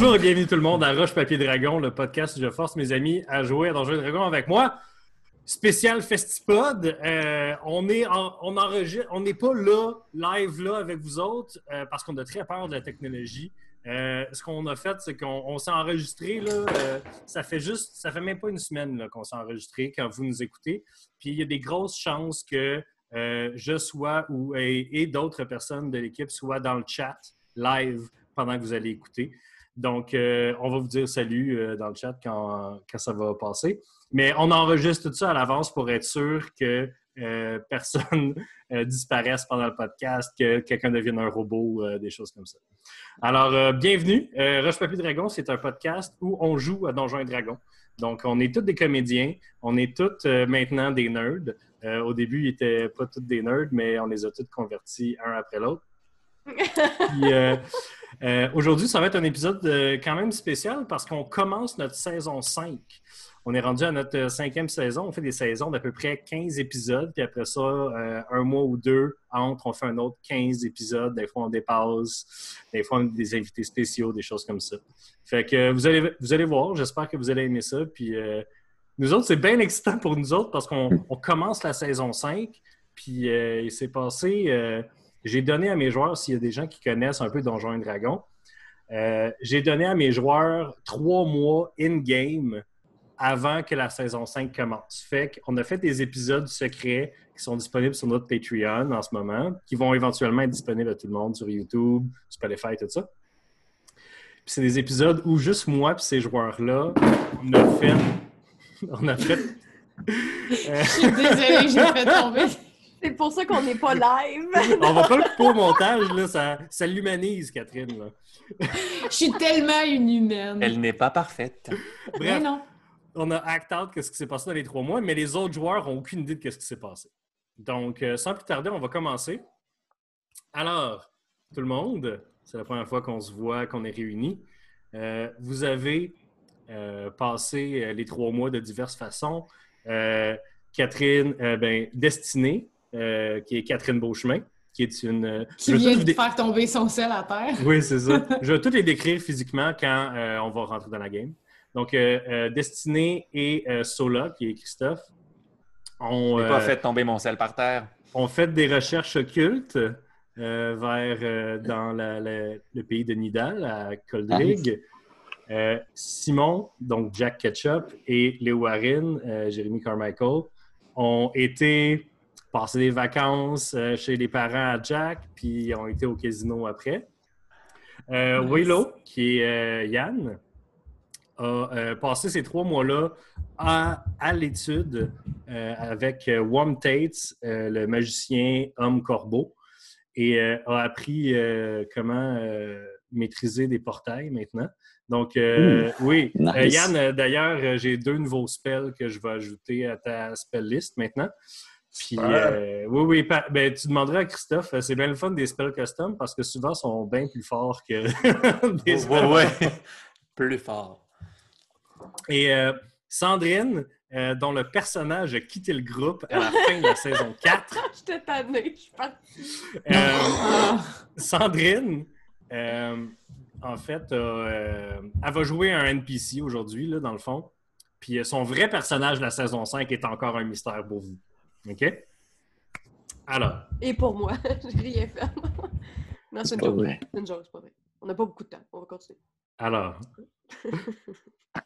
Bonjour et bienvenue tout le monde à Roche Papier Dragon, le podcast où je force mes amis à jouer à Donjons et Dragons avec moi. Spécial Festipod. Euh, on est on enregistre, on n'est pas là, live là avec vous autres, euh, parce qu'on a très peur de la technologie. Euh, ce qu'on a fait, c'est qu'on s'est enregistré là. ça fait juste, ça fait même pas une semaine qu'on s'est enregistré quand vous nous écoutez. Puis il y a des grosses chances que je sois ou et, d'autres personnes de l'équipe soient dans le chat live pendant que vous allez écouter. Donc, on va vous dire salut dans le chat quand, quand ça va passer. Mais on enregistre tout ça à l'avance pour être sûr que euh, personne euh, disparaisse pendant le podcast, que quelqu'un devienne un robot, euh, des choses comme ça. Alors, bienvenue. Roche Papier Dragon, c'est un podcast où on joue à Donjons et Dragons. Donc, on est tous des comédiens, on est tous maintenant des nerds. au début, ils n'étaient pas tous des nerds, mais on les a tous convertis un après l'autre. Aujourd'hui, ça va être un épisode quand même spécial parce qu'on commence notre saison 5. On est rendu à notre euh, cinquième saison. On fait des saisons d'à peu près 15 épisodes. Puis après ça, euh, un mois ou deux entre, on fait un autre 15 épisodes. Des fois, on dépasse. Des fois, on a des invités spéciaux, des choses comme ça. Fait que vous allez, vous allez voir. J'espère que vous allez aimer ça. Puis euh, nous autres, c'est bien excitant pour nous autres parce qu'on commence la saison 5. Puis il s'est passé. J'ai donné à mes joueurs, s'il y a des gens qui connaissent un peu Donjons et Dragons, j'ai donné à mes joueurs trois mois in-game avant que la saison 5 commence. Fait qu'on a fait des épisodes secrets qui sont disponibles sur notre Patreon en ce moment, qui vont éventuellement être disponibles à tout le monde sur YouTube, Spotify, tout ça. Puis c'est des épisodes où juste moi et ces joueurs-là, on a fait... On a fait... Je suis désolée, j'ai fait tomber. C'est pour ça qu'on n'est pas live. on va pas le couper au montage, là. Ça, ça l'humanise, Catherine. Là. Je suis tellement une humaine. Elle n'est pas parfaite. Bref, non on a act out ce qui s'est passé dans les trois mois, mais les autres joueurs n'ont aucune idée de ce qui s'est passé. Donc, euh, sans plus tarder, on va commencer. Alors, tout le monde, c'est la première fois qu'on se voit, qu'on est réunis. Euh, vous avez euh, passé les trois mois de diverses façons. Catherine, ben, Destinée, qui est Catherine Beauchemin, qui est une. Qui vient de faire tomber son sel à terre. Oui, c'est ça. je vais tout les décrire physiquement quand on va rentrer dans la game. Donc, euh, euh, Destiné et euh, Sola, qui est Christophe, ont. pas fait tomber mon sel par terre. ont fait des recherches occultes vers dans le pays de Nidal, à Coldrig. Simon, donc Jack Ketchup, et Léo Warren, Jérémy Carmichael, ont été passer des vacances chez les parents à Jack, puis ont été au casino après. Willow, qui est Yann, a euh, passé ces trois mois-là à, l'étude euh, avec euh, Wom Tates, le magicien homme corbeau, et a appris comment maîtriser des portails maintenant. Donc, oui, Yann, d'ailleurs, j'ai deux nouveaux spells que je vais ajouter à ta spell list maintenant. Puis, oui, oui, ben, tu demanderais à Christophe, c'est bien le fun des spells custom parce que souvent, ils sont bien plus forts que des spells. Oui, ouais. plus forts. Et euh, Sandrine, euh, dont le personnage a quitté le groupe à la fin de la saison 4. J'étais tannée, je suis partie. Euh, Sandrine, en fait, elle va jouer un NPC aujourd'hui, dans le fond. Puis son vrai personnage de la saison 5 est encore un mystère pour vous. OK? Alors. Et pour moi, j'ai rien fait. non, c'est une joke. C'est une joke, c'est pas vrai. On n'a pas beaucoup de temps. On va continuer. Alors.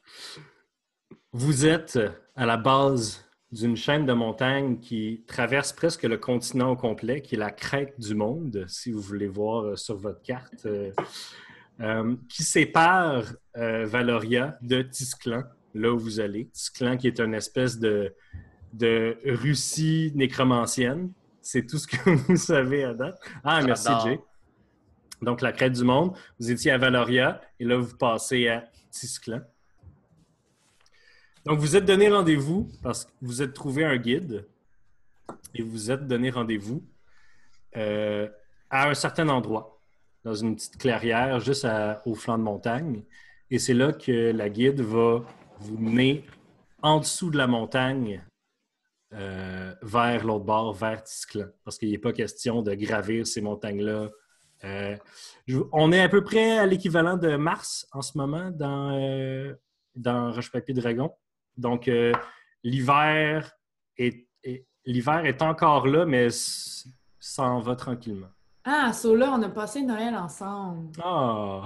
Vous êtes à la base d'une chaîne de montagnes qui traverse presque le continent au complet, qui est la crête du monde, si vous voulez voir euh, sur votre carte, euh, euh, qui sépare Valoria de Tisclan, là où vous allez. Tisclan qui est une espèce de, de Russie nécromancienne. C'est tout ce que vous savez à date. Ah, merci Jay. Donc, la crête du monde. Vous étiez à Valoria et là, vous passez à Tisclan. Donc, vous êtes donné rendez-vous parce que vous êtes trouvé un guide et vous êtes donné rendez-vous euh, à un certain endroit, dans une petite clairière juste au flanc de montagne. Et c'est là que la guide va vous mener en dessous de la montagne euh, vers l'autre bord, vers Tisclan. Parce qu'il n'est pas question de gravir ces montagnes-là Euh, je- on est à peu près à l'équivalent de mars en ce moment dans, euh, dans Roche-Papier-Dragon. Donc, euh, l'hiver est, est- l'hiver est encore là, mais s'en va tranquillement. Ah, so là, on a passé Noël ensemble. Ah!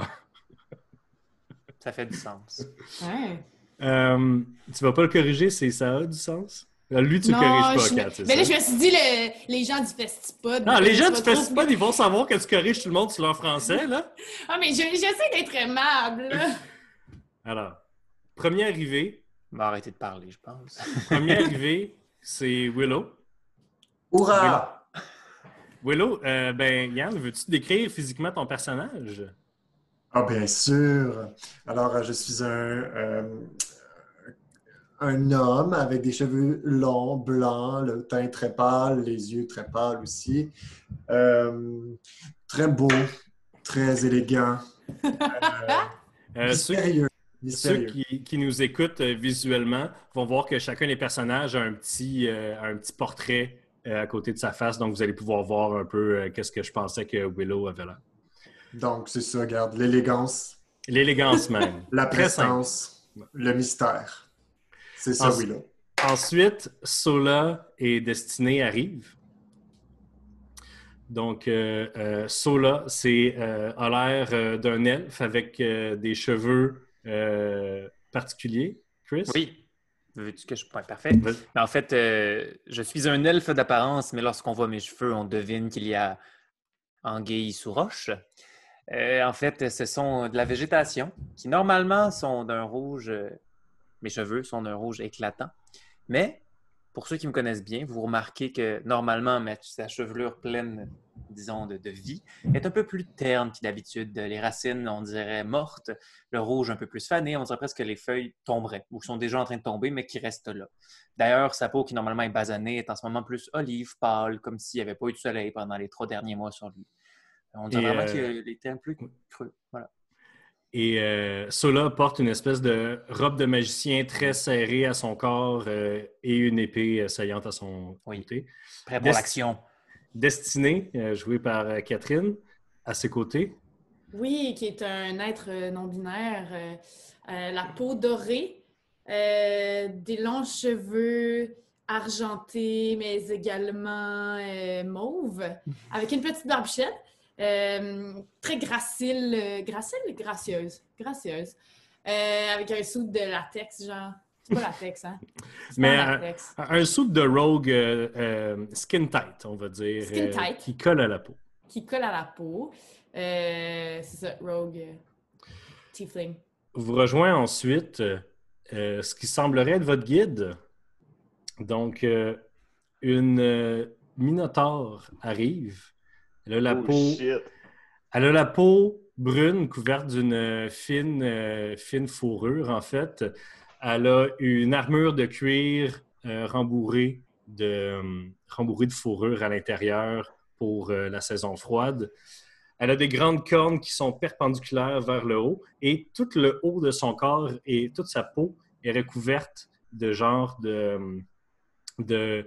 Ça fait du sens. Ouais. Euh, tu vas pas le corriger, c'est ça a du sens? Lui, tu Non, corriges je pas, Kat, Mais là, je me suis dit, le- les gens du Festipod. Non, les gens du trop- festival, ils vont savoir que tu corriges tout le monde sur leur français, là. Ah, mais je- j'essaie d'être aimable. là. Alors, premier arrivé, On va arrêter de parler, je pense. premier arrivé, c'est Willow. Hurrah! Willow, euh, ben, Yann, veux-tu décrire physiquement ton personnage? Ah, bien sûr. Alors, euh, je suis un, euh, un homme avec des cheveux longs, blancs, le teint très pâle, les yeux très pâles aussi. Euh, très beau, très élégant. Euh, Euh, ceux mystérieux. ceux qui, qui nous écoutent euh, visuellement vont voir que chacun des personnages a un petit, euh, un petit portrait à côté de sa face, donc vous allez pouvoir voir un peu qu'est-ce que je pensais que Willow avait là. Donc, c'est ça, regarde, l'élégance, L'élégance même. la présence, le mystère. C'est ça, En- Willow. Ensuite, Sola et Destinée arrivent. Donc, euh, euh, Sola, c'est euh, a l'air euh, d'un elfe avec euh, des cheveux euh, particuliers. Chris? Oui. Veux-tu que je sois parfait? Mais en fait, euh, je suis un elfe d'apparence, mais lorsqu'on voit mes cheveux, on devine qu'il y a anguille sous roche. Euh, en fait, ce sont de la végétation qui normalement sont d'un rouge. Mes cheveux sont d'un rouge éclatant. Mais pour ceux qui me connaissent bien, vous remarquez que normalement, ma, sa chevelure pleine, disons, de, de vie est un peu plus terne que d'habitude. Les racines, on dirait mortes. Le rouge un peu plus fané. On dirait presque que les feuilles tomberaient ou sont déjà en train de tomber, mais qui restent là. D'ailleurs, sa peau, qui normalement est basanée, est en ce moment plus olive, pâle, comme s'il n'y avait pas eu de soleil pendant les trois derniers mois sur lui. On dirait vraiment euh, qu'il était un peu creux. Voilà. Et euh, Sola porte une espèce de robe de magicien très serrée à son corps euh, et une épée euh, saillante à son Oui. côté. Prêt pour Dest- l'action. Destinée, euh, jouée par Catherine, à ses côtés. Oui, qui est un être non-binaire. euh, euh, la peau dorée, euh, des longs cheveux argentés, mais également euh, mauve, avec une petite barbichette. Euh, très gracile, euh, gracile, gracieuse, gracieuse, euh, avec un sou de latex, genre. C'est pas latex, hein? Mais, pas latex. Un soude de rogue euh, skin tight, on va dire. Skin tight. qui colle à la peau. Qui colle à la peau. C'est ça, Rogue Tiefling. Vous rejoint ensuite ce qui semblerait être votre guide. Donc, une Minotaure arrive. Elle a la Oh, peau. shit. Elle a la peau brune couverte d'une euh, fine, euh, fine fourrure, en fait. Elle a une armure de cuir euh, rembourrée, de, euh, rembourrée de fourrure à l'intérieur pour la saison froide. Elle a des grandes cornes qui sont perpendiculaires vers le haut et tout le haut de son corps et toute sa peau est recouverte de genre de, de,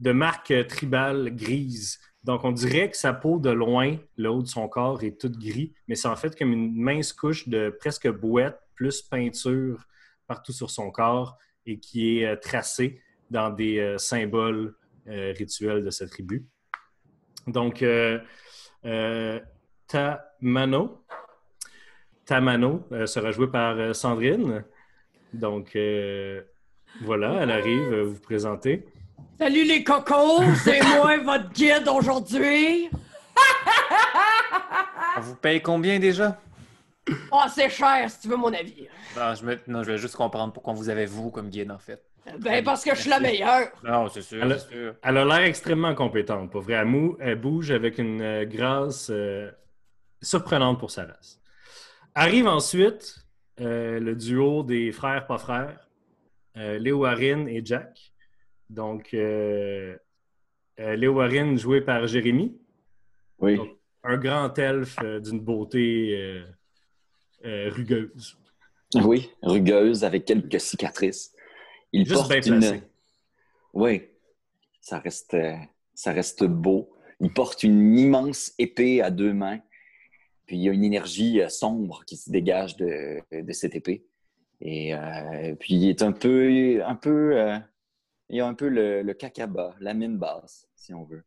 de marques tribales grises. Donc, on dirait que sa peau de loin, le haut de son corps est toute gris, mais c'est en fait comme une mince couche de presque bouette plus peinture partout sur son corps et qui est euh, tracée dans des euh, symboles euh, rituels de sa tribu. Donc, Tamano, Tamano sera joué par Sandrine. Donc, voilà, elle arrive vous présenter. Salut les cocos, c'est moi votre guide aujourd'hui. On vous paye combien déjà? Oh, c'est cher si tu veux mon avis. Non, je, me- non, je vais juste comprendre pourquoi vous avez vous comme guide, en fait. Ben, parce que je suis la meilleure. Non, c'est sûr, Elle sûr. Elle a l'air extrêmement compétente. Pour vrai, elle, mou- elle bouge avec une euh, grâce euh, surprenante pour sa race. Arrive ensuite euh, le duo des frères pas frères, euh, Léo Warren et Jack. Donc, euh, euh, Léo Warren joué par Jérémy, Oui. Donc, un grand elfe euh, d'une beauté euh, rugueuse. Oui, rugueuse avec quelques cicatrices. Il Juste porte bien placé. une... Oui, ça reste, ça reste beau. Il porte une immense épée à deux mains Puis il y a une énergie sombre qui se dégage de, de cette épée. Et euh, puis il est un peu, un peu, euh, il y a un peu le, le cacaba, la mine basse, si on veut.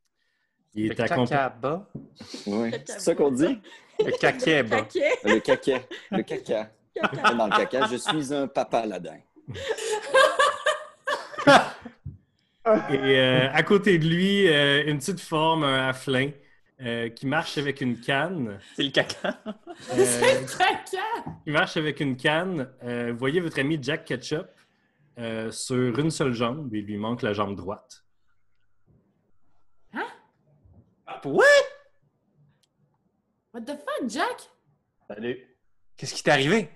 Il Le est accompagné. caca-bas. Oui, c'est ça qu'on dit? Le caca-bas. Caquet. Le caca, le caca. Caca. Dans le caca, je suis un papa ladin. Et euh, à côté de lui, euh, une petite forme, un haflin, euh, qui marche avec une canne. C'est le caca. Euh, Caca! qui marche avec une canne. Euh, vous voyez votre ami Jack Ketchup? Euh, sur une seule jambe. Il lui manque la jambe droite. What? What the fuck, Jack? Salut. Qu'est-ce qui t'est arrivé?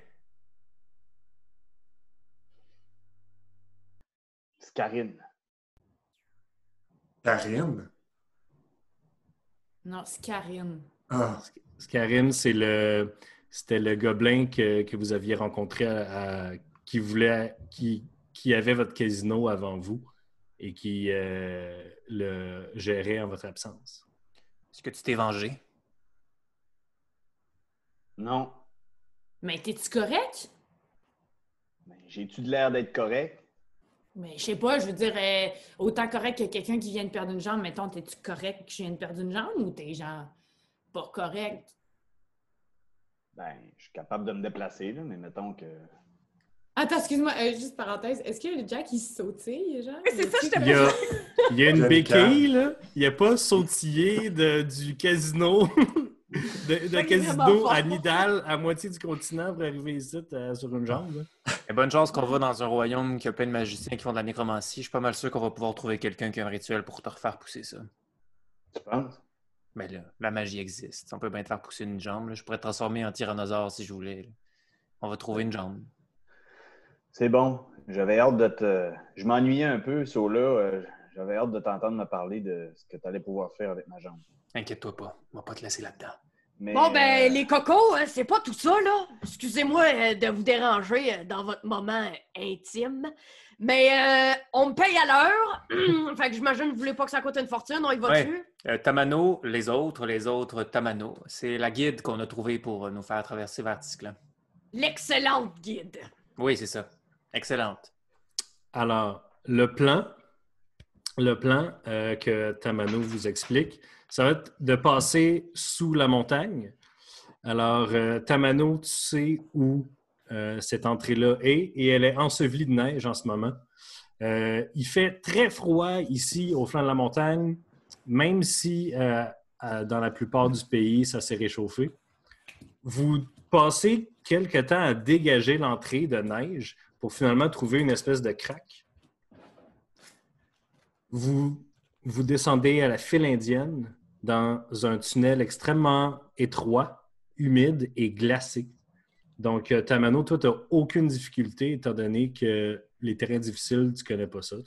C'est Karine. Karine? Non, c'est Karine. Ah, Scarim, c'est le, c'était le gobelin que, que vous aviez rencontré à- à- qui voulait, qui, qui avait votre casino avant vous et qui euh, le gérait en votre absence? Est-ce que tu t'es vengé? Non. Mais t'es-tu correct? Ben, J'ai-tu de l'air d'être correct? Mais je sais pas, je veux dire, euh, autant correct que quelqu'un qui vient de perdre une jambe, mettons, t'es-tu correct que je viens de perdre une jambe ou t'es genre pas correct? Ben, je suis capable de me déplacer, là, mais mettons que. Attends, excuse-moi, euh, juste parenthèse, est-ce que Jack il sautille, genre? C'est ça, je te Il y a, il y a une Le béquille, là. Il n'y a pas sautillé de, du casino, de, casino à. Nidal, à moitié du continent pour arriver ici euh, sur une jambe. y a bonne chance qu'on va dans un royaume qui a plein de magiciens qui font de la nécromancie. Je suis pas mal sûr qu'on va pouvoir trouver quelqu'un qui a un rituel pour te refaire pousser ça. Tu penses? Mais là, la magie existe. On peut bien te faire pousser une jambe. là. Je pourrais te transformer en tyrannosaure si je voulais. là. On va trouver une jambe. C'est bon. J'avais hâte de te. Je m'ennuyais un peu, so là. euh, J'avais hâte de t'entendre me parler de ce que tu allais pouvoir faire avec ma jambe. Inquiète-toi pas. On va pas te laisser là-dedans. Mais, Bon, ben, euh, les cocos, euh, c'est pas tout ça, là. Excusez-moi euh, de vous déranger dans votre moment intime. Mais euh, on me paye à l'heure. fait que j'imagine que vous voulez pas que ça coûte une fortune. On y va Ouais. dessus? Euh, Tamano, les autres, les autres Tamano. C'est la guide qu'on a trouvée pour nous faire traverser vers Tisclan. L'excellente guide. Oui, c'est ça. Excellente. Alors, le plan, le plan euh, que Tamano vous explique, ça va être de passer sous la montagne. Alors, euh, Tamano, tu sais où euh, cette entrée-là est et elle est ensevelie de neige en ce moment. Il fait très froid ici au flanc de la montagne, même si dans la plupart du pays, ça s'est réchauffé. Vous passez quelque temps à dégager l'entrée de neige pour finalement trouver une espèce de craque. Vous, vous descendez à la file indienne dans un tunnel extrêmement étroit, humide et glacé. Donc, euh, Tamano, toi, tu n'as aucune difficulté étant donné que les terrains difficiles, tu connais pas ça.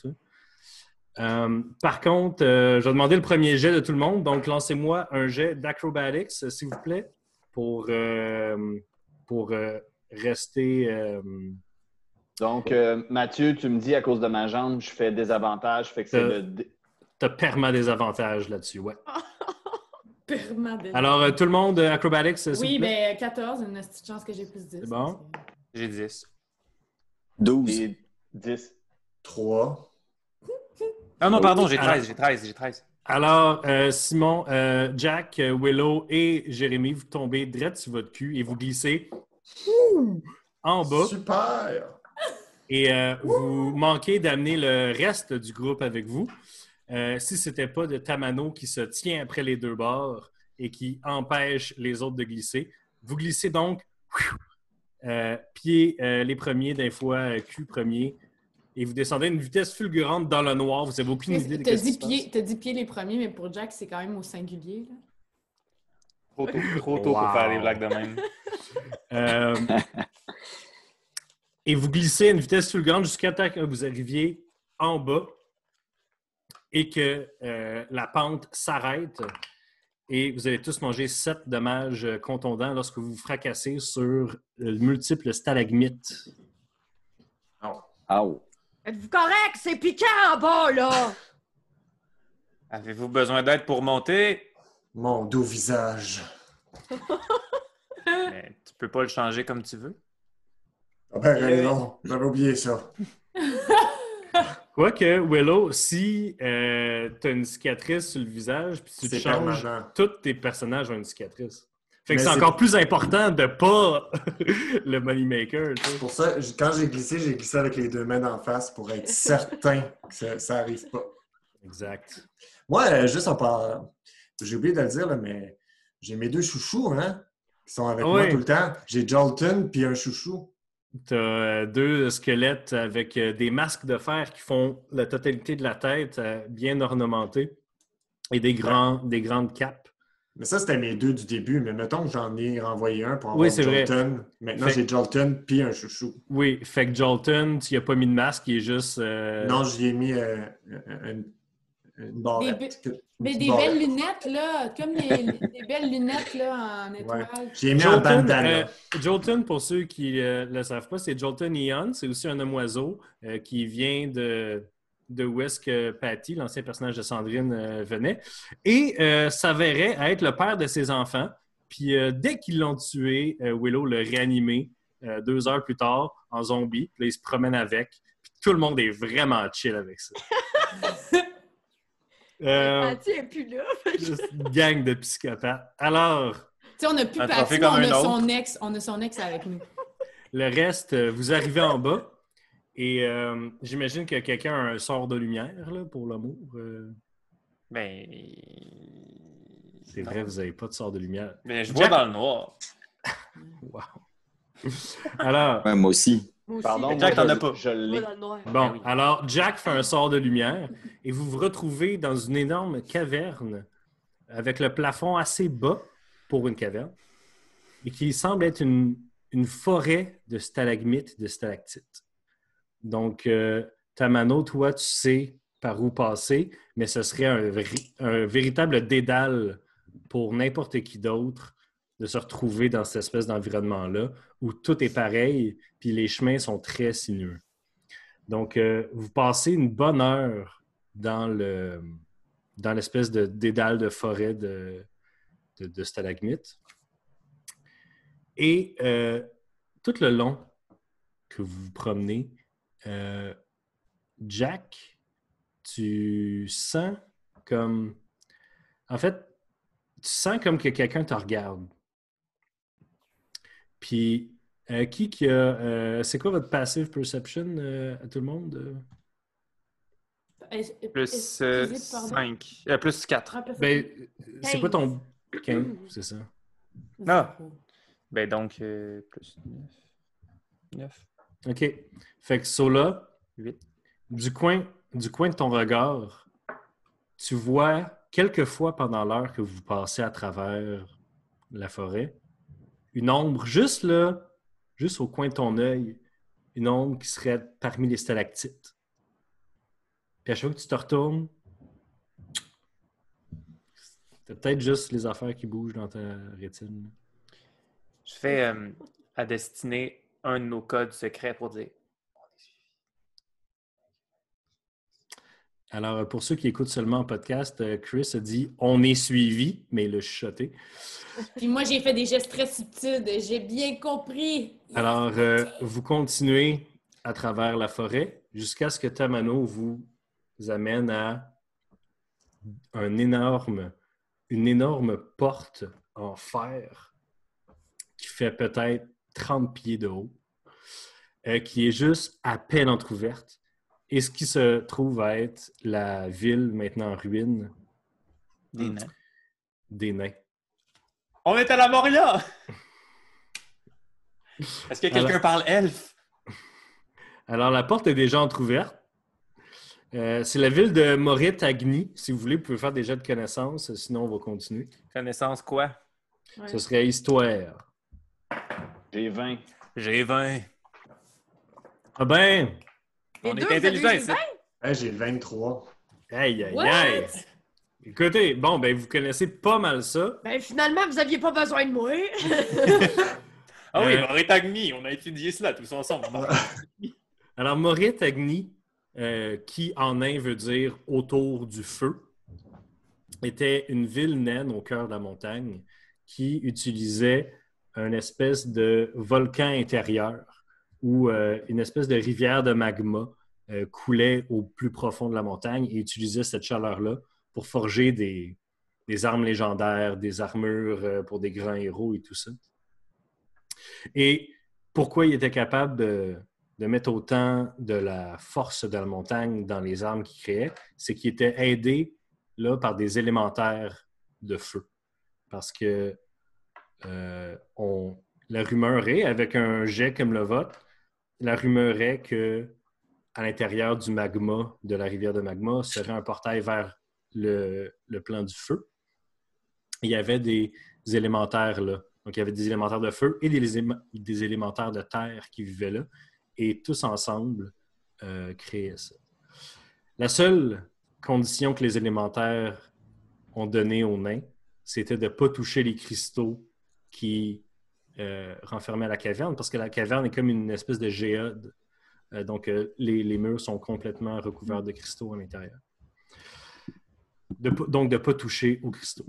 Euh, par contre, euh, je vais demander le premier jet de tout le monde. Donc, lancez-moi un jet d'acrobatics, s'il vous plaît, pour, pour rester. Donc, euh, Mathieu, tu me dis à cause de ma jambe, je fais des avantages, fait que c'est Euh, le. dé- T'as perma des avantages là-dessus, ouais. Permanent. Alors, euh, tout le monde, acrobatics, s'il oui, mais 14, une petite chance que j'ai plus 10. C'est bon? J'ai 10. 12. et 10. 3. Ah non, pardon, j'ai Ah. 13, j'ai 13, j'ai 13. Alors, euh, Simon, euh, Jack, Willow et Jérémy, vous tombez direct sur votre cul et vous glissez ouh, en bas. Super! Et euh, vous manquez d'amener le reste du groupe avec vous. Euh, si ce n'était pas de Tamano qui se tient après les deux bords et qui empêche les autres de glisser. Vous glissez donc euh, pieds euh, les premiers, des fois euh, cul premier, et vous descendez à une vitesse fulgurante dans le noir. Vous n'avez aucune idée de ce qui dit, se passe. pied, t'as dit pied les premiers, mais pour Jack, c'est quand même au singulier. Là. Trop tôt, trop tôt Wow. pour faire des blagues de même. Et vous glissez à une vitesse fulgurante jusqu'à temps que vous arriviez en bas et que euh, la pente s'arrête. Et vous allez tous manger sept dommages contondants lorsque vous vous fracassez sur euh, multiples stalagmites. Ah, oh. Êtes-vous correct? C'est piquant en bas, là! Avez-vous besoin d'aide pour monter? Mon doux visage. Mais tu peux pas le changer comme tu veux. Ah ben, non, j'avais oublié ça. Quoique, Willow, si euh, tu as une cicatrice sur le visage, puis tu te changes, permanent. tous tes personnages ont une cicatrice. Fait que c'est encore plus important de pas le moneymaker. tu sais. C'est pour ça, quand j'ai glissé, j'ai glissé avec les deux mains en face pour être certain que ça, ça arrive pas. Exact. Moi, euh, juste en parlant, j'ai oublié de le dire, là, mais j'ai mes deux chouchous, hein, qui sont avec moi tout le temps. J'ai Jolton puis un chouchou. Tu as deux squelettes avec euh, des masques de fer qui font la totalité de la tête, euh, bien ornementée, et des, grands, des grandes capes. Mais ça, c'était mes deux du début. Mais mettons que j'en ai renvoyé un pour avoir Oui, c'est vrai. Jolton. Maintenant, Fait- j'ai Jolton puis un chouchou. Oui, fait que Jolton, tu n'y as pas mis de masque, il est juste. euh, Non, j'y ai mis euh, une, une barrette. Des Mais des belles lunettes, là, comme les, des belles lunettes, là, en étoile. J'y ai mis un Jolton, bandana. euh, Jolton, pour ceux qui ne le savent pas, c'est Jolton Eon. C'est aussi un homme oiseau euh, qui vient de, de où est-ce que Patty, l'ancien personnage de Sandrine, euh, venait. Et euh, s'avérait être le père de ses enfants. Puis euh, dès qu'ils l'ont tué, euh, Willow l'a réanimé euh, deux heures plus tard en zombie. Puis là, il se promène avec. Puis tout le monde est vraiment chill avec ça. Euh, Ah, plus là. juste une gang de psychopathes. Alors, Tu sais, on n'a plus Patty, mais on a son ex. On a son ex avec nous. Le reste, euh, vous arrivez en bas et euh, j'imagine que quelqu'un a un sort de lumière là, pour l'amour. euh. Ben. c'est vrai, vous n'avez pas de sort de lumière. Mais je vois dans le noir. Wow. Alors, Ouais, moi aussi. Aussi, Pardon, Jack, t'en as pas. Je je l'ai. vois dans le noir. bon, oui. alors Jack fait un sort de lumière et vous vous retrouvez dans une énorme caverne avec le plafond assez bas pour une caverne et qui semble être une, une forêt de stalagmites, de stalactites. Donc, euh, Tamano, toi, tu sais par où passer, mais ce serait un véritable dédale pour n'importe qui d'autre de se retrouver dans cette espèce d'environnement-là où tout est pareil, puis les chemins sont très sinueux. Donc, euh, vous passez une bonne heure dans le dans l'espèce de dédale de forêt de, de, stalagmites. Et euh, tout le long que vous vous promenez, euh, Jack, tu sens comme... En fait, tu sens comme que quelqu'un te regarde. Puis, euh, qui qui a... euh, c'est quoi votre passive perception euh, à tout le monde? euh? Plus est- pardon? 5. plus 4. Ah. Ben, c'est quoi ton... 15, c'est ça. Ah. Ben donc, euh, plus 9. 9. OK. Fait que Sola, 8. du coin, du coin de ton regard, tu vois quelques fois pendant l'heure que vous passez à travers la forêt, une ombre juste là, juste au coin de ton œil, une ombre qui serait parmi les stalactites. Puis à chaque fois que tu te retournes, c'est peut-être juste les affaires qui bougent dans ta rétine. Je fais euh, à destiner un de nos codes secrets pour dire Alors, euh, pour ceux qui écoutent seulement en podcast, euh, Chris a dit on est suivi, mais il l'a chuchoté. Puis moi, j'ai fait des gestes très subtils. J'ai bien compris. Alors, euh, vous continuez à travers la forêt jusqu'à ce que Tamano vous amène à un énorme, une énorme porte en fer qui fait peut-être 30 pieds de haut, euh, qui est juste à peine entr'ouverte. Et ce qui se trouve à être la ville maintenant en ruine des nains. des nains. On est à la Moria! Est-ce que quelqu'un Alors- parle elfe? Alors, la porte est déjà entr'ouverte. Euh, c'est la ville de Morit-Agni. Si vous voulez, vous pouvez faire des jets de connaissances. Sinon, on va continuer. Connaissance quoi? Ouais. Ce serait histoire. J'ai 20. J'ai 20. Ah ben! On deux, est. Hey, j'ai 23. Aïe, aïe, aïe! Écoutez, bon, ben, vous connaissez pas mal ça. Ben finalement, vous aviez pas besoin de moi. Ah oui, Euh, Moritagni, on a étudié cela tous ensemble. Alors, Morit-Agni, euh, qui en nain veut dire autour du feu, était une ville naine au cœur de la montagne qui utilisait une espèce de volcan intérieur où euh, une espèce de rivière de magma euh, coulait au plus profond de la montagne et utilisait cette chaleur-là pour forger des, armes légendaires, des armures euh, pour des grands héros et tout ça. Et pourquoi il était capable de, mettre autant de la force de la montagne dans les armes qu'il créait, c'est qu'il était aidé là, par des élémentaires de feu. Parce que on, la rumeur est, avec un jet comme le vôtre, la rumeur est que à l'intérieur du magma, de la rivière de magma, serait un portail vers le, le plan du feu. Il y avait des élémentaires là. Donc, il y avait des élémentaires de feu et des, des élémentaires de terre qui vivaient là. Et tous ensemble euh, créaient ça. La seule condition que les élémentaires ont donnée aux nains, c'était de ne pas toucher les cristaux qui euh, renfermaient la caverne, parce que la caverne est comme une espèce de géode. Euh, donc, euh, les, murs sont complètement recouverts de cristaux à l'intérieur. Donc, de ne pas toucher aux cristaux.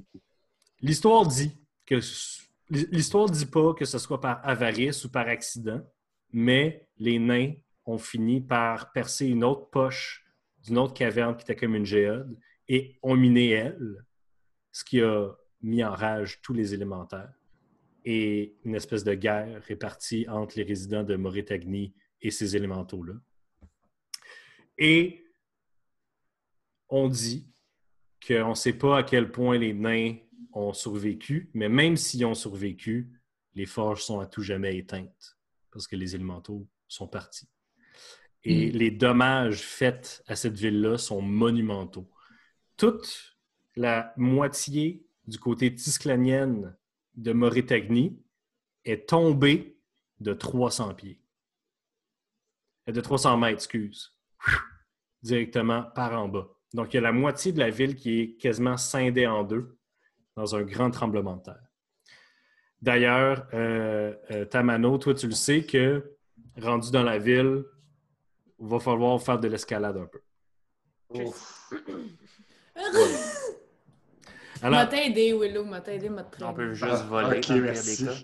L'histoire dit que l'histoire dit pas que ce soit par avarice ou par accident, mais les nains ont fini par percer une autre poche d'une autre caverne qui était comme une géode et ont miné elle, ce qui a mis en rage tous les élémentaires. Et une espèce de guerre répartie entre les résidents de Moritagni et ces élémentaux-là. Et on dit qu'on ne sait pas à quel point les nains ont survécu, mais même s'ils ont survécu, les forges sont à tout jamais éteintes parce que les élémentaux sont partis. Et les dommages faits à cette ville-là sont monumentaux. Toute la moitié du côté tisclanienne de Moritagni est tombée de 300 pieds. Euh, De 300 mètres, excuse. Directement par en bas. Donc, il y a la moitié de la ville qui est quasiment scindée en deux dans un grand tremblement de terre. D'ailleurs, euh, euh, Tamano, toi, tu le sais que rendu dans la ville, il va falloir faire de l'escalade un peu. Alors, t'aidé, Willow, m'a t'aidé, m'a On peut juste Ah, voler. ok, dans le pire merci. des cas.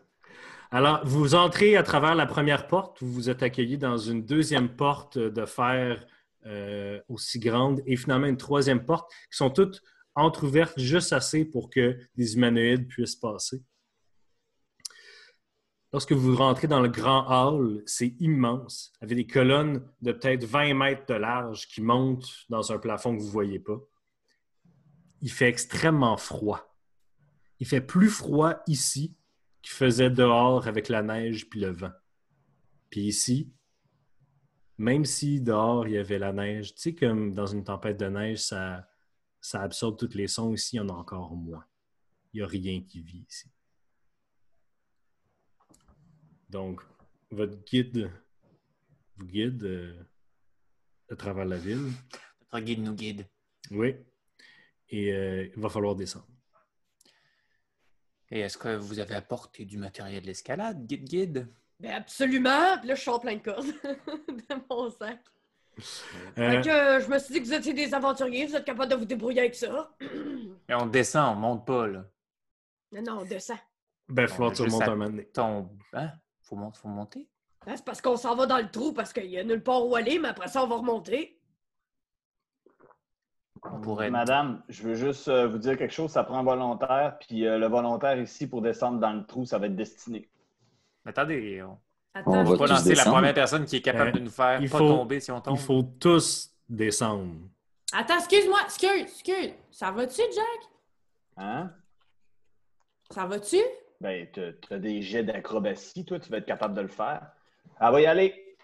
alors, vous entrez à travers la première porte, vous vous êtes accueilli dans une deuxième porte de fer euh, aussi grande et finalement une troisième porte qui sont toutes entrouvertes juste assez pour que des humanoïdes puissent passer. Lorsque vous rentrez dans le grand hall, c'est immense, avec des colonnes de peut-être 20 mètres de large qui montent dans un plafond que vous ne voyez pas. Il fait extrêmement froid. Il fait plus froid ici qu'il faisait dehors avec la neige puis le vent. Puis ici, même si dehors il y avait la neige, tu sais, comme dans une tempête de neige, ça, ça absorbe tous les sons, ici, il y en a encore moins. Il n'y a rien qui vit ici. Donc, votre guide vous guide euh, à travers la ville. Notre guide nous guide. Oui. Et euh, il va falloir descendre. Et est-ce que vous avez apporté du matériel d'escalade, guide guide? Ben absolument. Puis là, je sors plein de cordes de mon sac. Euh, Fait que euh, je me suis dit que vous étiez des aventuriers, vous êtes capable de vous débrouiller avec ça. Mais on descend, on monte pas, là. non, non, on descend. ben, que tu remontes un moment donné. Ton... Hein? Faut, mon- faut monter? Hein, c'est parce qu'on s'en va dans le trou parce qu'il y a nulle part où aller, mais après ça, on va remonter. On pourrait... Madame, je veux juste euh, vous dire quelque chose. Ça prend un volontaire, puis euh, le volontaire ici pour descendre dans le trou, ça va être destiné. Mais attendez, on Attends, On je va tous lancer la descendre. première personne qui est capable Euh, de nous faire il pas faut- tomber si on tombe. Il faut tous descendre. Attends, excuse-moi, excuse, excuse. Ça va-tu, Jack? Hein? Ça va-tu? Ben, t'as des jets d'acrobatie, toi, tu vas être capable de le faire. Elle va y aller.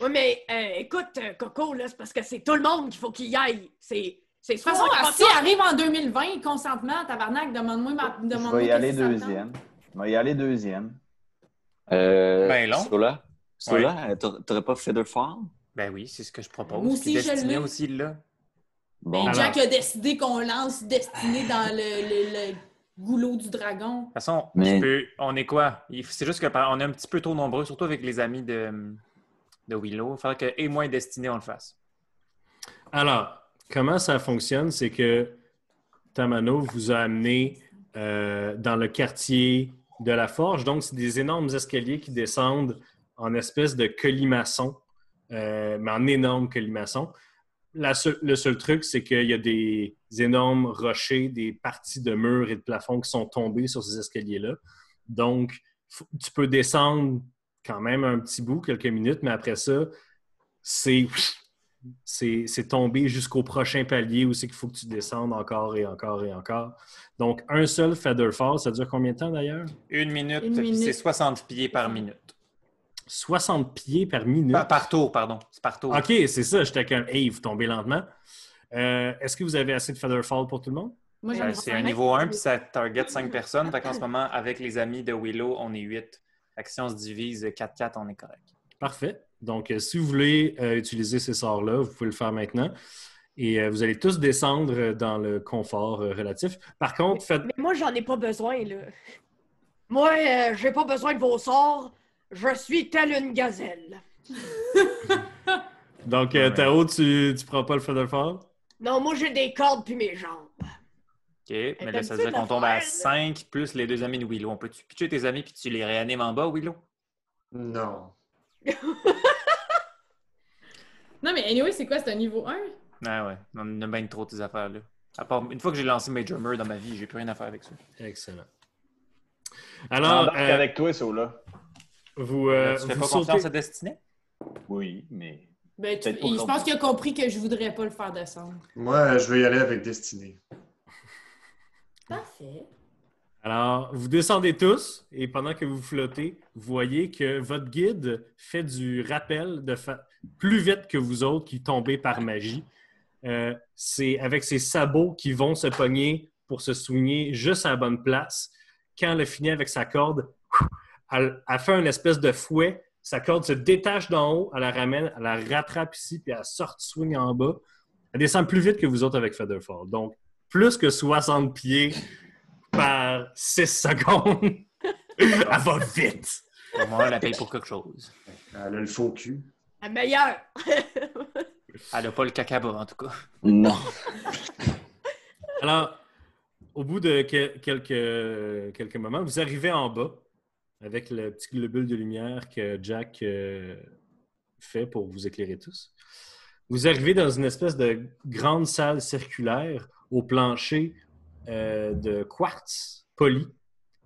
Oui, mais euh, écoute, Coco, là, c'est parce que c'est tout le monde qu'il faut qu'il y aille. C'est. C'est De toute façon, si arrive en 2020, consentement, tabarnak, demande-moi ma... Je demande-moi vais y aller deuxième. Je vais y aller deuxième. Euh, Ben long. Sola, Sola, t'a- t'aurais pas Featherfall? Ben oui, c'est ce que je propose. Moi aussi, je Destiné l'ai. aussi, là. Bon, Ben, Jack a décidé qu'on lance Destiné dans le, le- le goulot du dragon. De toute façon, Mais- peux- on est quoi? C'est juste qu'on est un petit peu trop nombreux, surtout avec les amis de, de Willow. Il faudrait que et moi et Destiné, on le fasse. Alors, comment ça fonctionne? C'est que Tamano vous a amené euh, dans le quartier de la forge. Donc, c'est des énormes escaliers qui descendent en espèce de colimaçon, euh, mais en énorme colimaçon. Le seul truc, c'est qu'il y a des énormes rochers, des parties de murs et de plafond qui sont tombés sur ces escaliers-là. Donc, tu peux descendre quand même un petit bout, quelques minutes, mais après ça, c'est c'est c'est tombé jusqu'au prochain palier où c'est qu'il faut que tu descendes encore et encore et encore. Donc, un seul Featherfall, ça dure combien de temps d'ailleurs? Une minute, Une puis minute. c'est 60 pieds par minute. 60 pieds par minute? Par, par tour, pardon. C'est par tour. OK, c'est ça. J'étais comme, hey, vous tombez lentement. Euh, Est-ce que vous avez assez de Featherfall pour tout le monde? Moi, Euh, c'est un niveau 1, puis ça target 5 personnes. Fait qu'en ce moment, avec les amis de Willow, on est 8. Fait que si on se divise 4-4, on est correct. Parfait. Donc, euh, si vous voulez euh, utiliser ces sorts-là, vous pouvez le faire maintenant. Et euh, vous allez tous descendre dans le confort euh, relatif. Par contre, faites. Mais moi, j'en ai pas besoin, là. Moi, euh, j'ai pas besoin de vos sorts. Je suis telle une gazelle. Donc, euh, Tao, tu, tu prends pas le Featherfall? Non, moi, j'ai des cordes puis mes jambes. OK, mais là, ça veut dire qu'on tombe à l'affaire, 5 plus les deux amis de Willow. On peut-tu pitcher tes amis puis tu les réanimes en bas, Willow? Non. Non, mais anyway, c'est quoi? C'est un niveau 1? Ah ouais, on a bien trop de tes affaires-là. À part, une fois que j'ai lancé Major Mur dans ma vie, j'ai plus rien à faire avec ça. Excellent. Alors, euh, avec toi, Sola. vous, euh, tu fais vous pas sautez- confiance à Destiné? Oui, mais. Ben, tu- je pense qu'il a compris que je voudrais pas le faire descendre. Moi, je vais y aller avec Destinée. Parfait. Alors, vous descendez tous et pendant que vous flottez, vous voyez que votre guide fait du rappel de plus vite que vous autres qui tombez par magie. Euh, c'est avec ses sabots qui vont se pogner pour se soigner juste à la bonne place. Quand elle a fini avec sa corde, elle, elle fait une espèce de fouet. Sa corde se détache d'en haut, elle la ramène, elle la rattrape ici, puis elle sort swing en bas. Elle descend plus vite que vous autres avec Featherfall. Donc, plus que 60 pieds par 6 secondes. Elle va vite. Au moins, on la paye pour quelque chose. Elle a le faux cul. La meilleure. Elle a pas le cacaba, en tout cas. Non. Alors, au bout de que- quelques, quelques moments, vous arrivez en bas avec le petit globule de lumière que Jack euh, fait pour vous éclairer tous. Vous arrivez dans une espèce de grande salle circulaire au plancher euh, de quartz poli,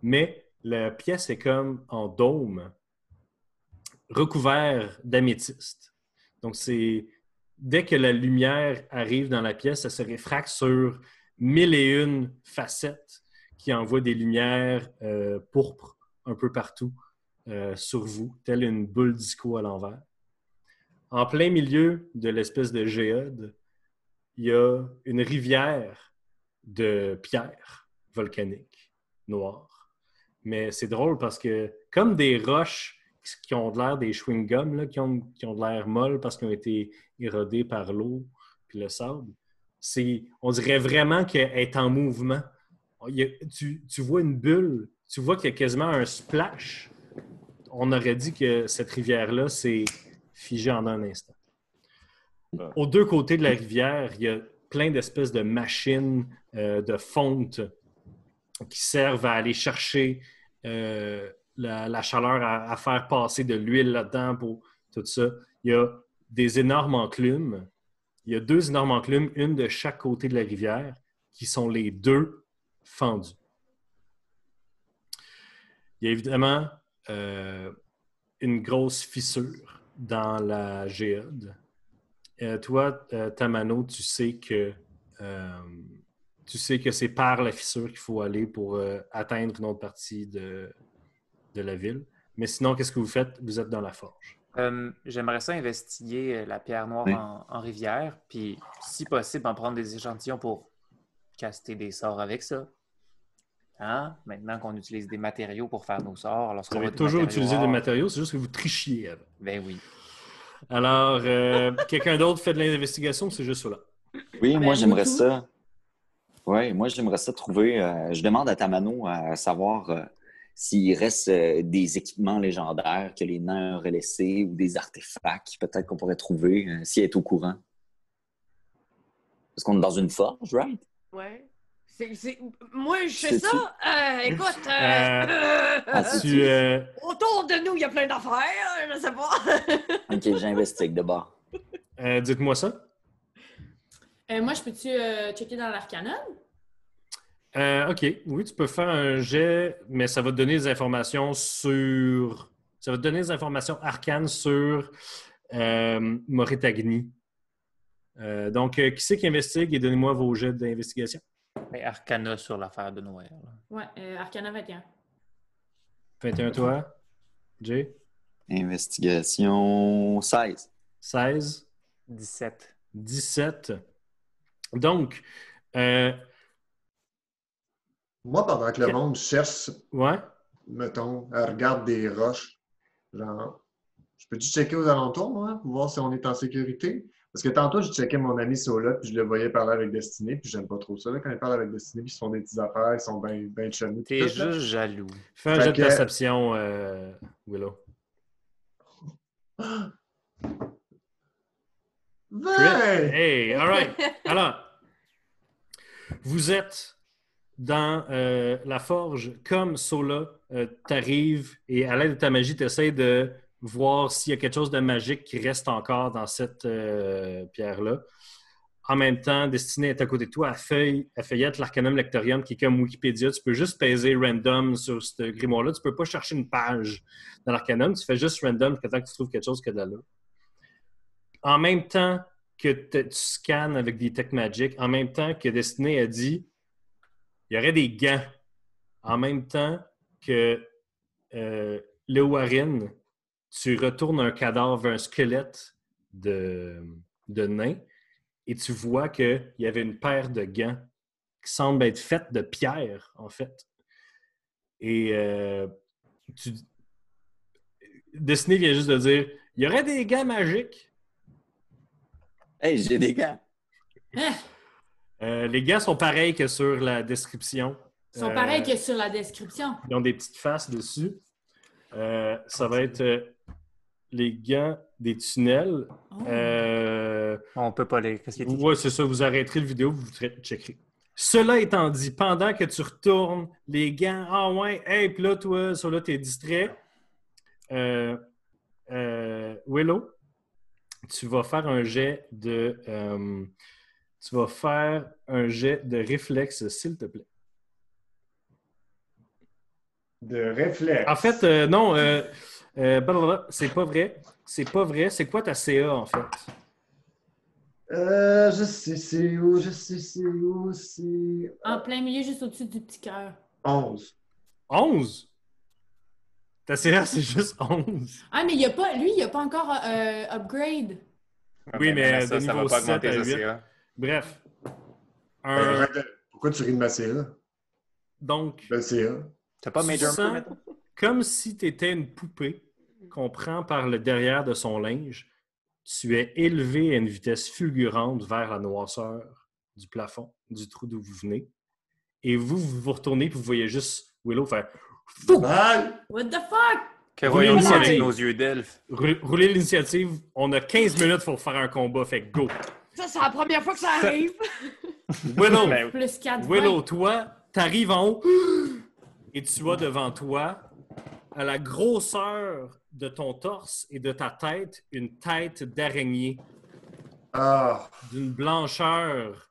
mais la pièce est comme en dôme, recouvert d'améthyste. Donc, c'est dès que la lumière arrive dans la pièce, ça se réfracte sur mille et une facettes qui envoient des lumières euh, pourpres un peu partout euh, sur vous, telle une boule disco à l'envers. En plein milieu de l'espèce de géode, il y a une rivière de pierres volcaniques noires. Mais c'est drôle parce que, comme des roches qui ont de l'air des chewing-gums, qui ont, qui ont de l'air molles parce qu'ils ont été érodés par l'eau puis le sable, c'est, on dirait vraiment qu'elle est en mouvement. Il y a- tu, tu vois une bulle, tu vois qu'il y a quasiment un splash. On aurait dit que cette rivière-là s'est figée en un instant. Aux deux côtés de la rivière, il y a plein d'espèces de machines euh, de fonte qui servent à aller chercher euh, la, chaleur, à, faire passer de l'huile là-dedans pour tout ça. Il y a des énormes enclumes. Il y a deux énormes enclumes, une de chaque côté de la rivière, qui sont les deux fendus. Il y a évidemment euh, une grosse fissure dans la géode. Euh, toi, euh, Tamano, tu sais que euh, tu sais que c'est par la fissure qu'il faut aller pour euh, atteindre une autre partie de, de la ville. Mais sinon, qu'est-ce que vous faites? Vous êtes dans la forge. Euh, J'aimerais ça investiguer la pierre noire Oui. en, en rivière, puis si possible, en prendre des échantillons pour caster des sorts avec ça. Hein? Maintenant qu'on utilise des matériaux pour faire nos sorts, Vous avez toujours utilisé des matériaux, c'est juste que vous trichiez avant. Ben oui. Alors, euh, quelqu'un d'autre fait de l'investigation ou c'est juste cela? Oui, Ben, moi, j'aimerais ça. Oui, moi, j'aimerais ça trouver. euh, je demande à Tamano à savoir euh, s'il reste euh, des équipements légendaires que les nains auraient laissés ou des artefacts peut-être qu'on pourrait trouver euh, si elle est au courant. Parce qu'on est dans une forge, right? Ouais. C'est- c'est- Moi, je fais C'est-tu- ça. Euh, écoute, euh, Euh, Tu, autour de nous, il y a plein d'affaires. Je sais pas. Ok, j'investigue de bord. euh, Dites-moi ça. Euh, moi, je peux-tu euh, checker dans l'arcanon? Euh, OK. Oui, tu peux faire un jet, mais ça va te donner des informations sur. Ça va te donner des informations arcanes sur euh, Moritagni. Euh, donc, euh, qui c'est qui investigue et donnez-moi vos jets d'investigation. Ben, Arcana sur l'affaire de Noël. Ouais, euh, arcana 21. 21 toi, Jay? Investigation 16. 16, 17. 17. Donc, euh, Moi, pendant que le monde cherche, ouais. mettons, elle regarde des roches, genre, je peux-tu checker aux alentours, moi, pour voir si on est en sécurité? Parce que tantôt, je checkais mon ami Sola, puis je le voyais parler avec Destiny, puis j'aime pas trop ça, là, quand il parle avec Destiny, puis ils se font des petites affaires, ils sont bien ben chummy. T'es là. juste jaloux. Fais un jet de perception, euh, Willow. 20! Hey, all right. Alors, vous êtes dans euh, la forge comme Sola. Euh, T'arrives et à l'aide de ta magie, tu essaies de voir s'il y a quelque chose de magique qui reste encore dans cette euh, pierre-là. En même temps, Destinée est à côté de toi. Elle, feuille, feuillette l'Arcanum Lectorium qui est comme Wikipédia. Tu peux juste peser random sur ce grimoire-là. Tu peux pas chercher une page dans l'Arcanum. Tu fais juste random jusqu'à temps que tu trouves quelque chose qui a de l'allure. En même temps que tu scannes avec des tech magic, en même temps que Destiné a dit il y aurait des gants. En même temps que euh, Warren, tu retournes un cadavre, un squelette de, de nain, et tu vois qu'il y avait une paire de gants qui semblent être faits de pierre, en fait. Et euh, tu... Destiné vient juste de dire il y aurait des gants magiques. Hey, j'ai des gants. Euh, les gants sont pareils que sur la description. Ils sont Euh, pareils que sur la description. Ils ont des petites faces dessus. Euh, ça va être euh, les gants des tunnels. Oh. Euh, On peut pas les. Qu'est-ce qu'il ouais, c'est ça. Vous arrêterez le vidéo, vous checkerez. Cela étant dit, pendant que tu retournes les gants, ah ouais, hey, puis là, toi, sur là, t'es distrait. Euh, euh, Willow, tu vas faire un jet de. euh, tu vas faire un jet de réflexe, s'il te plaît. De réflexe. En fait, euh, non, euh, c'est pas vrai. C'est pas vrai. C'est quoi ta CA, en fait? Euh, je sais c'est où, je sais c'est où, c'est... En plein milieu, juste au-dessus du petit cœur. 11. 11? Ta CA, c'est juste 11. Ah, mais il y a pas, lui, il n'a pas encore euh, upgrade. Oui, mais ça, de ça va niveau pas 7 augmenter à ça, 8. CA. Bref. Ben, Un- Pourquoi tu ris de ma CA? donc, Ben, CA. T'as pas Major sens- Improvement, mettons? Comme si tu étais une poupée qu'on prend par le derrière de son linge, tu es élevé à une vitesse fulgurante vers la noirceur du plafond, du trou d'où vous venez. Et vous, vous vous retournez et vous voyez juste Willow faire! What the fuck? Que Voyons avec nos yeux d'elfe? Rou- Rouler l'initiative. On a 15 minutes pour faire un combat, fait go! Ça, c'est la première fois que ça arrive. Willow! Ben, Plus 4 Willow, toi, t'arrives en haut et tu as devant toi, à la grosseur de ton torse et de ta tête, une tête d'araignée Ah! d'une blancheur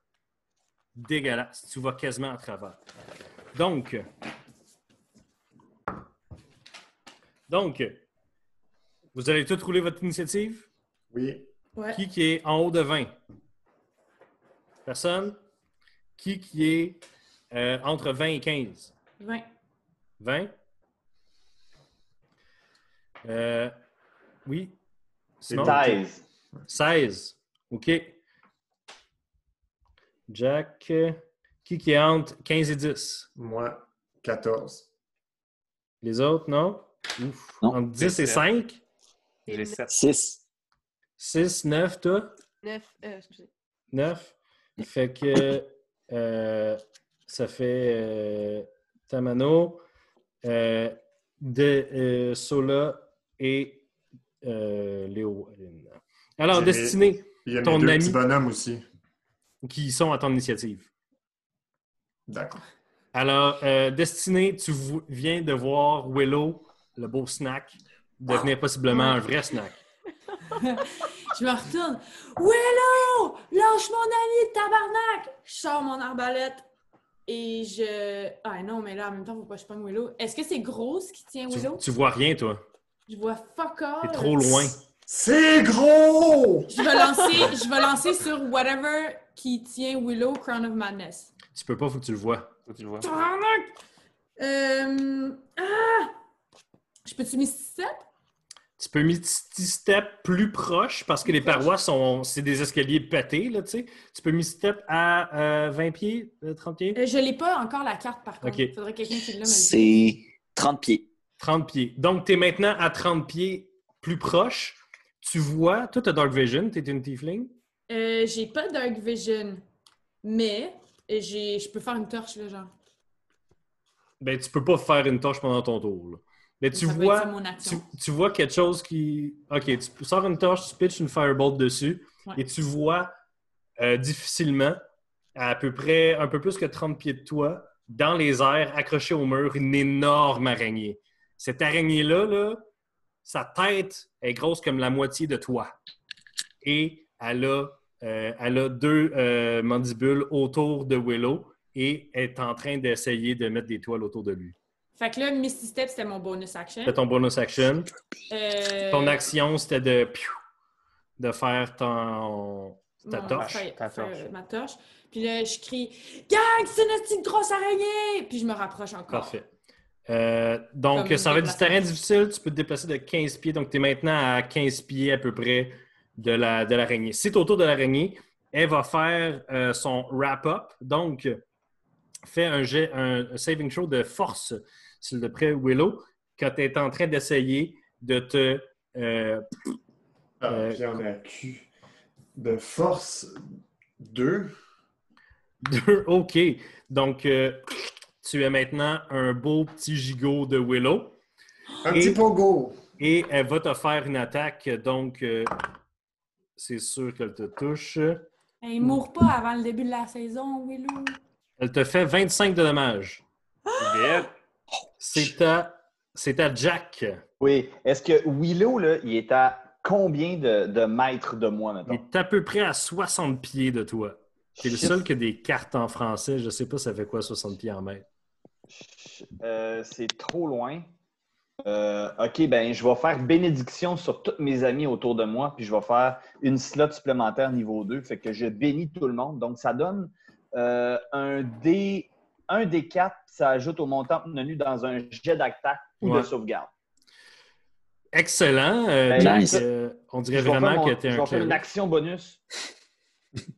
dégueulasse. Tu vois quasiment à travers. Donc, donc, vous allez tous rouler votre initiative? Oui. Ouais. Qui qui est en haut de 20? Personne? Qui qui est euh, entre 20 et 15? 20. 20? Euh, oui. C'est Simon? 16. 16. OK. Jack. Qui qui est entre 15 et 10? Moi, 14. Les autres, non? Ouf. Non. Entre 10 et Sept. 5? J'ai 7. 6. 6, 9, toi? Neuf, euh, excusez. 9. Fait que euh, ça fait euh, Tamano, euh, de euh, Sola et euh, Léo. Alors, J'ai- Destiné, Il y a Ton deux ami. petits bonhommes aussi. qui sont à ton initiative. D'accord. Alors, euh, Destiné, tu viens de voir Willow, le beau snack, devenir possiblement un vrai snack. Je me retourne. Willow! Lâche mon ami, tabarnak! Je sors mon arbalète et je. Ah non, mais là, en même temps, faut pas que je pogne Willow. Est-ce que c'est Grosse qui tient Tu, Willow? tu vois rien, toi. Je vois fuck all. T'es trop loin. C'est gros! Je vais lancer, je vais lancer sur whatever qui tient Willow, Crown of Madness. Tu peux pas, faut que tu le vois. Faut que tu le vois. Euh. Ah! Je peux-tu mis 7? Tu peux Misty Step plus proche parce que les parois sont. C'est des escaliers pétés, là, tu sais. Tu peux Misty Step à euh, 20 pieds, euh, 30 pieds? Euh, je l'ai pas encore la carte par contre. Ok. Faudrait quelqu'un qui l'a me le dise. C'est 30 pieds. 30 pieds. Donc, tu es maintenant à 30 pieds plus proche. Tu vois, toi, tu as Dark Vision, tu es une Tiefling? Euh, j'ai pas Dark Vision, mais j'ai, je peux faire une torche, là, genre. Ben, tu peux pas faire une torche pendant ton tour. là. Mais tu Ça vois, tu, vois quelque chose qui. Ok, tu sors une torche, tu pitches une firebolt dessus Ouais. et tu vois euh, difficilement, à peu près un peu plus que 30 pieds de toi, dans les airs, accroché au mur, une énorme araignée. Cette araignée-là, là, sa tête est grosse comme la moitié de toi. Et elle a, euh, elle a deux euh, mandibules autour de Willow et est en train d'essayer de mettre des toiles autour de lui. Fait que là, Misty Step, c'était mon bonus action. Fais ton bonus action. Euh, Ton action, c'était de, de faire ton, ta mon- torche. faire- Ta faire torche. ma torche. Puis là, je crie Gang, c'est une petite grosse araignée! Puis je me rapproche encore. Parfait. Euh, donc, Comme ça va être du terrain difficile. Tu peux te déplacer de 15 pieds. Donc, tu es maintenant à 15 pieds à peu près de la- de l'araignée. si tu es autour de l'araignée, elle va faire euh, son wrap-up. Donc, fais un, jet, un, saving throw de force, s'il te plaît, Willow, quand tu es en train d'essayer de te. euh, Ah, Euh, J'en ai cul. De force 2. Deux, OK. Donc, euh, tu es maintenant un beau petit gigot de Willow. Un Et- petit pogo. Et elle va te faire une attaque. Donc, euh, c'est sûr qu'elle te touche. Hey, mourre pas avant le début de la saison, Willow. Elle te fait 25 de dommages. C'est à, c'est à Jack. Oui. Est-ce que Willow, là, il est à combien de, de mètres de moi, Il maintenant? est à peu près à 60 pieds de toi. C'est le seul qui a des cartes en français. Je sais pas ça fait quoi 60 pieds en mètre. Euh, c'est trop loin. Euh, ok, ben je vais faire bénédiction sur tous mes amis autour de moi, puis je vais faire une slot supplémentaire niveau 2. Fait que je bénis tout le monde. Donc, ça donne euh, un D. Un des 4, ça ajoute au montant obtenu dans un jet d'attaque ou Ouais. de sauvegarde. Excellent. Euh, Ben, nice. euh, on dirait Je vraiment mon- que tu es je un vais faire une action bonus.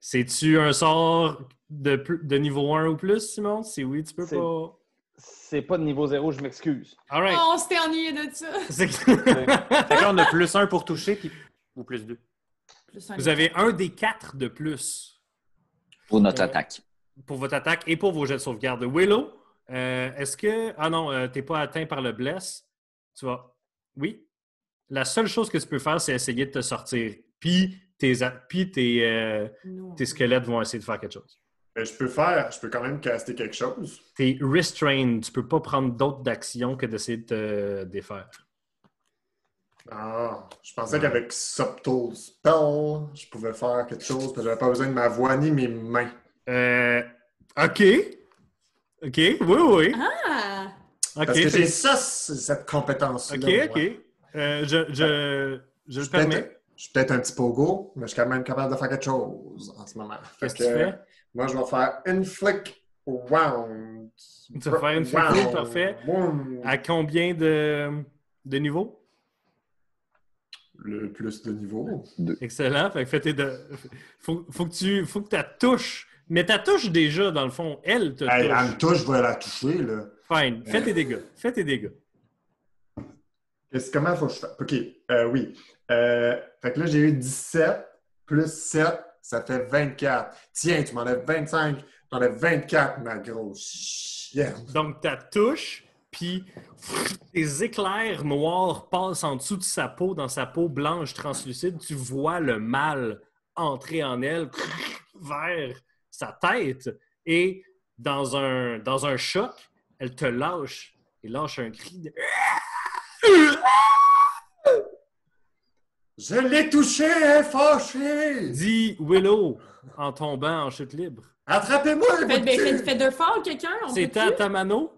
C'est-tu un sort de, plus- de niveau 1 ou plus, Simon? Si oui, tu peux C'est- pas. C'est pas de niveau 0, je m'excuse. All right. Oh, on s'était ennuyé de ça. C'est- on a plus un pour toucher, puis... ou plus deux. Plus un Vous avez un des quatre de plus Pour notre Euh, attaque. pour votre attaque et pour vos jets de sauvegarde. Willow, euh, est-ce que. Ah non, euh, t'es pas atteint par le bless. Tu vas. Oui. La seule chose que tu peux faire, c'est essayer de te sortir. Puis tes, puis tes, euh, tes squelettes vont essayer de faire quelque chose. Ben, je peux faire, je peux quand même caster quelque chose. T'es restrained. Tu peux pas prendre d'autres d'actions que d'essayer de te défaire. Ah, je pensais qu'avec Subtle Spell, je pouvais faire quelque chose, parce que j'avais pas besoin de ma voix ni mes mains. Euh. OK. OK. Oui, oui. Ah! OK. Parce que c'est- j'ai ça, cette compétence-là. OK, moi. OK. Euh, je, je, je Je le suis peut-être- permets. je suis peut-être un petit pogo, mais je suis quand même capable de faire quelque chose en ce moment. Qu'est-ce que tu que, fais? Moi, je vais faire une flick round. Tu vas faire une flick Round. round, parfait. Round. À combien de, de niveaux? Le plus de niveau. Excellent. Fait que fais tes de... faut, faut que tu faut que ta touche. Mais ta touche déjà, dans le fond, elle te Hey, touche. elle me touche, je vais la toucher, là. Fine. Fais tes dégâts. Fais tes dégâts. Comment faut que je fasse? OK, euh, oui. Euh, fait que là, j'ai eu 17 plus 7, ça fait 24. Tiens, tu m'enlèves 25, t'enlèves 24, ma grosse chienne. Donc, ta touche, puis tes éclairs noirs passent en dessous de sa peau, dans sa peau blanche translucide. Tu vois le mal entrer en elle vers sa tête et dans un, dans un choc, elle te lâche et lâche un cri de... Je l'ai touché, est fâchée! Dit Willow en tombant en chute libre. Attrapez-moi, votre ben, faites de fort, quelqu'un. C'est à ta mano?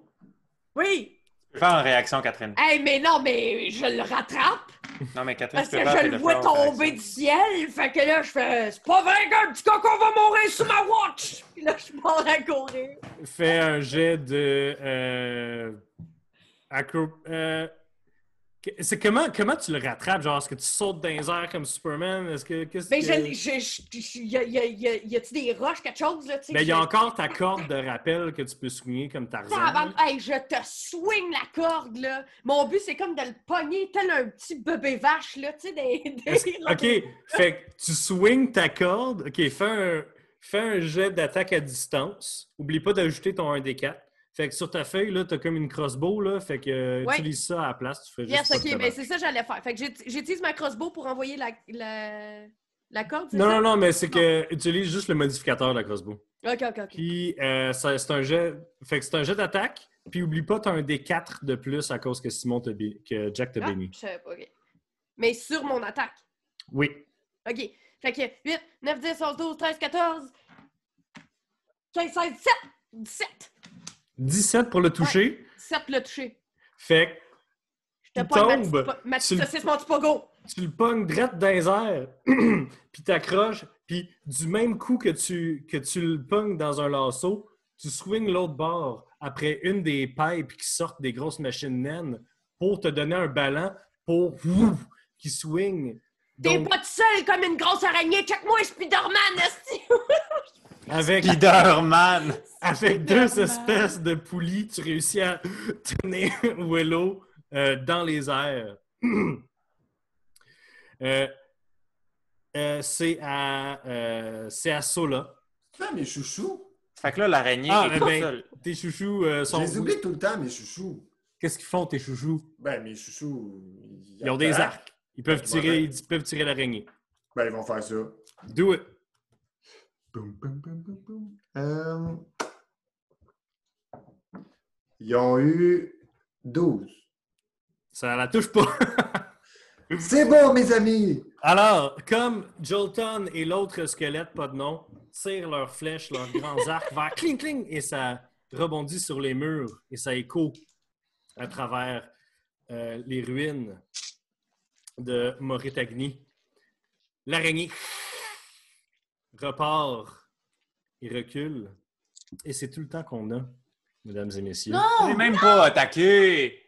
Oui! faire une réaction, Catherine. Hey, mais non, mais je le rattrape Non, mais Catherine, parce tu que peux faire je le vois tomber du ciel. Fait que là, je fais C'est pas vrai qu'un petit coco va mourir sous ma watch! Puis là, je pars à courir. Fais un jet de... Euh, acro- euh, que- c'est comment, comment tu le rattrapes? Genre, est-ce que tu sautes dans les airs comme Superman? Est-ce que... qu'est-ce Ben, que... je, je, je, je- y a, y a, y a, y a-tu des roches, quelque chose, là, tu sais? Ben, il y a encore ta corde de rappel que tu peux souligner comme Tarzan. Tabarnak, Hey, je te swing la corde, là. Mon but, c'est comme de le pogner tel un petit bébé vache, là, tu sais, des... OK, fait que tu swings ta corde. OK, fais un, fais un jet d'attaque à distance. Oublie pas d'ajouter ton 1d4. Fait que sur ta feuille, là, t'as comme une crossbow, là. Fait que euh, Ouais. utilise ça à la place. Tu fais juste Yes, ok, ben c'est ça que j'allais faire. Fait que j'ut- j'utilise ma crossbow pour envoyer la, la, la corde, Non, ça? non, non, mais c'est que utilise juste le modificateur de la crossbow. Ok, ok, ok. Puis euh, c'est un jet. Fait que c'est un jet d'attaque. Puis oublie pas, t'as un D4 de plus à cause que Simon bé- que Jack t'a Ah, béni. je savais pas, ok. Mais sur mon attaque? Oui. Ok. Fait que 8, 9, 10, 11, 12, 13, 14, 15, 16, 17! 17! 17 pour le toucher. 17 le touché. Fait que Je te tombe ma petite saucisse, mon tu le pognes direct dans les airs, puis t'accroches, puis du même coup que tu, que tu le pognes dans un lasso, tu swings l'autre bord après une des pipes qui sortent des grosses machines naines pour te donner un ballon pour ouf, qui swing. T'es Donc, pas tout seul comme une grosse araignée. Check-moi, Spider-Man, esti! avec, Spider-Man! avec deux espèces de poulies, tu réussis à tenir Willow euh, dans les airs. Euh, euh, c'est à, euh, c'est à Sola. Ah, mes chouchous! Fait que là, l'araignée Ah, est toute ben, seule. tes chouchous euh, Je sont. les oublie tout le temps, mes chouchous. Qu'est-ce qu'ils font, tes chouchous? Ben, mes chouchous. Ils ont des arcs. Ils peuvent tirer, ouais. ils peuvent tirer l'araignée. Ben, ils vont faire ça. Do it. Boum, boum, boum, boum, boum. Euh, Ils ont eu 12. Ça la touche pas. C'est bon, mes amis! Alors, comme Jolton et l'autre squelette, pas de nom, tirent leurs flèches, leurs grands arcs vers cling cling et ça rebondit sur les murs et ça écho à travers euh, les ruines de Moritagni. L'araignée repart et recule. Et c'est tout le temps qu'on a, mesdames et messieurs. C'est même pas attaqué!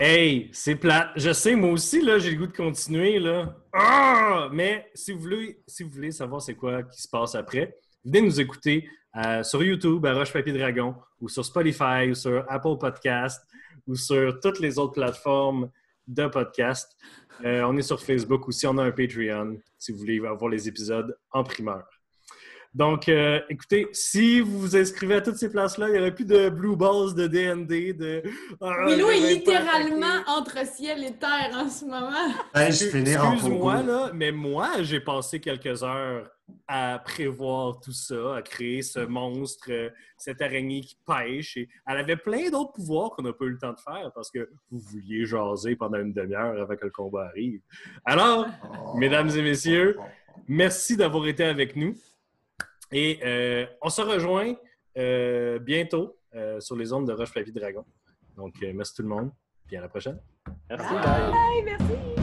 Hey, c'est plate. Je sais, moi aussi, là, j'ai le goût de continuer, là. Ah! Mais si vous voulez, si vous voulez savoir c'est quoi qui se passe après, venez nous écouter euh, sur YouTube, à Roche Papier Dragon, ou sur Spotify, ou sur Apple Podcast, ou sur toutes les autres plateformes de podcast. Euh, on est sur Facebook aussi, on a un Patreon, si vous voulez avoir les épisodes en primeur. Donc, euh, écoutez, si vous vous inscrivez à toutes ces places-là, il n'y aurait plus de Blue Balls, de DND, de... Ah, je est littéralement entre ciel et terre en ce moment. Hey, je finis en Excuse-moi, là, mais moi, j'ai passé quelques heures à prévoir tout ça, à créer ce monstre, euh, cette araignée qui pêche. Et elle avait plein d'autres pouvoirs qu'on n'a pas eu le temps de faire parce que vous vouliez jaser pendant une demi-heure avant que le combat arrive. Alors, Oh. Mesdames et messieurs, merci d'avoir été avec nous. Et euh, on se rejoint euh, bientôt euh, sur les ondes de Roche Papier Dragon. Donc, euh, merci tout le monde. Puis à la prochaine. Merci, Bye, merci!